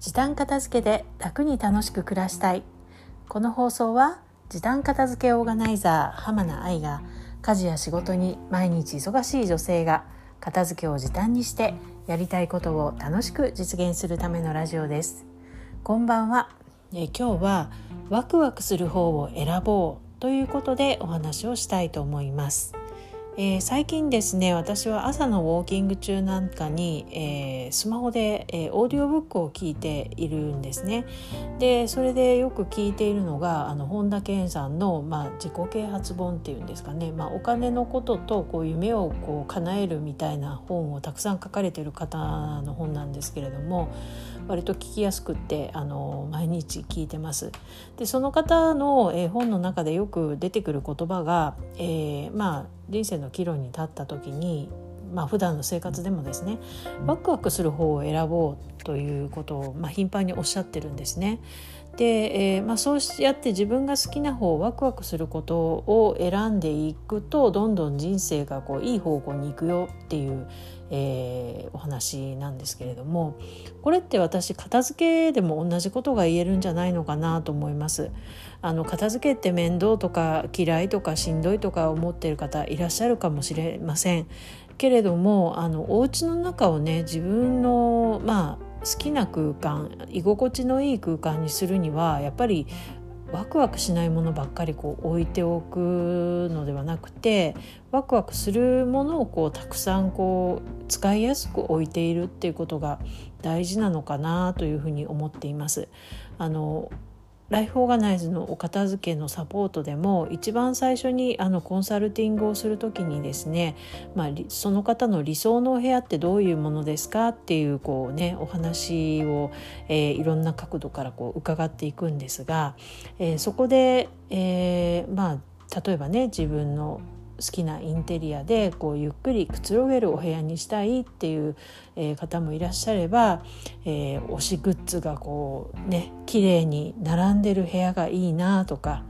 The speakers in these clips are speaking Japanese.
時短片付けで楽に楽しく暮らしたい。この放送は時短片付けオーガナイザー浜名愛が家事や仕事に毎日忙しい女性が片付けを時短にしてやりたいことを楽しく実現するためのラジオです。こんばんは。え今日はワクワクする方を選ぼうということでお話をしたいと思います。えー、最近ですね私は朝のウォーキング中なんかに、えー、スマホで、えー、オーディオブックを聞いているんですね。でそれでよく聞いているのがあの本田健さんの、まあ、自己啓発本っていうんですかね、まあ、お金のこととこう夢をこう叶えるみたいな本をたくさん書かれてる方の本なんですけれども割と聞きやすくってあの毎日聞いてます。でその方の、え、本の中でよく出てくる言葉が、えー、まあ人生の岐路に立った時にまあ普段の生活でもですねワクワクする方を選ぼうということを、まあ、頻繁におっしゃってるんですね。で、えーまあ、そうやって自分が好きな方ワクワクすることを選んでいくとどんどん人生がこういい方向に行くよっていう、えー、お話なんですけれどもこれって私片付けでも同じことが言えるんじゃないのかなと思います。あの片付けって面倒とか嫌いとかしんどいとか思っている方いらっしゃるかもしれません。けれどもあのお家の中をね自分のまあ好きな空間居心地のいい空間にするにはやっぱりワクワクしないものばっかりこう置いておくのではなくてワクワクするものをこうたくさんこう使いやすく置いているっていうことが大事なのかなというふうに思っています。あのライフオーガナイズのお片付けのサポートでも一番最初にあのコンサルティングをする時にですね、まあ、その方の理想のお部屋ってどういうものですか？っていうこう、ね、お話を、えー、いろんな角度からこう伺っていくんですが、えー、そこで、えー、まあ例えばね自分の好きなインテリアでこうゆっくりくつろげるお部屋にしたいっていう、え方もいらっしゃれば、えー、推しグッズがこうね綺麗に並んでる部屋がいいなとか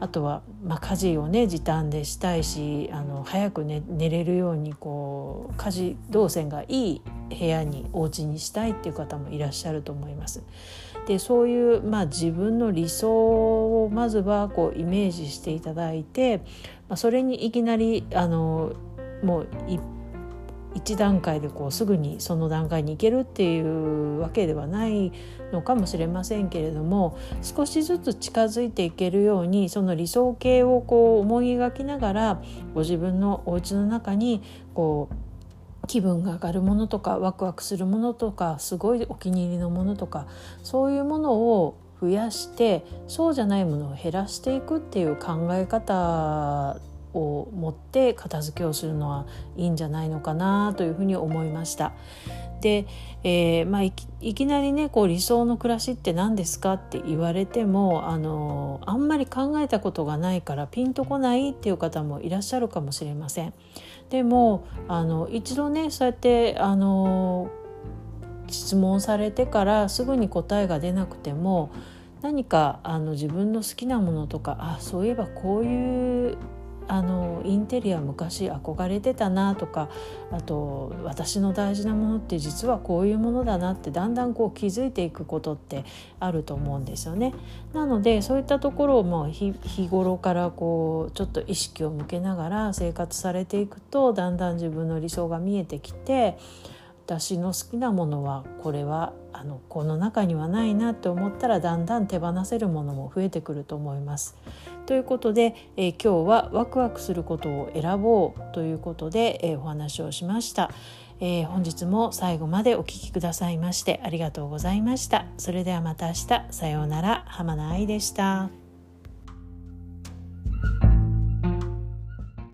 あとは、まあ、家事をね時短でしたいしあの早く、ね、寝れるようにこう家事動線がいい部屋にお家にしたいっていう方もいらっしゃると思います。でそういう、まあ、自分の理想をまずはこうイメージしていただいて、まあ、それにいきなりあのもう一段階でこうすぐにその段階に行けるっていうわけではないのかもしれませんけれども少しずつ近づいていけるようにその理想形をこう思い描きながらご自分のお家の中にこう気分が上がるものとかワクワクするものとかすごいお気に入りのものとかそういうものを増やしてそうじゃないものを減らしていくっていう考え方を持って片付けをするのはいいんじゃないのかなというふうに思いました。で、えーまあ、いきなりねこう理想の暮らしって何ですかって言われてもあのあんまり考えたことがないからピンとこないっていう方もいらっしゃるかもしれません。でもあの一度ねそうやってあの質問されてからすぐに答えが出なくても何かあの自分の好きなものとかあそういえばこういうあのインテリア昔憧れてたなとかあと私の大事なものって実はこういうものだなってだんだんこう気づいていくことってあると思うんですよね。なのでそういったところをもう日頃からこうちょっと意識を向けながら生活されていくとだんだん自分の理想が見えてきて私の好きなものはこれはあのこの中にはないなって思ったらだんだん手放せるものも増えてくると思います。ということで、えー、今日はワクワクすることを選ぼうということで、えー、お話をしました。えー、本日も最後までお聴きくださいましてありがとうございました。それではまた明日さようなら浜名愛でした。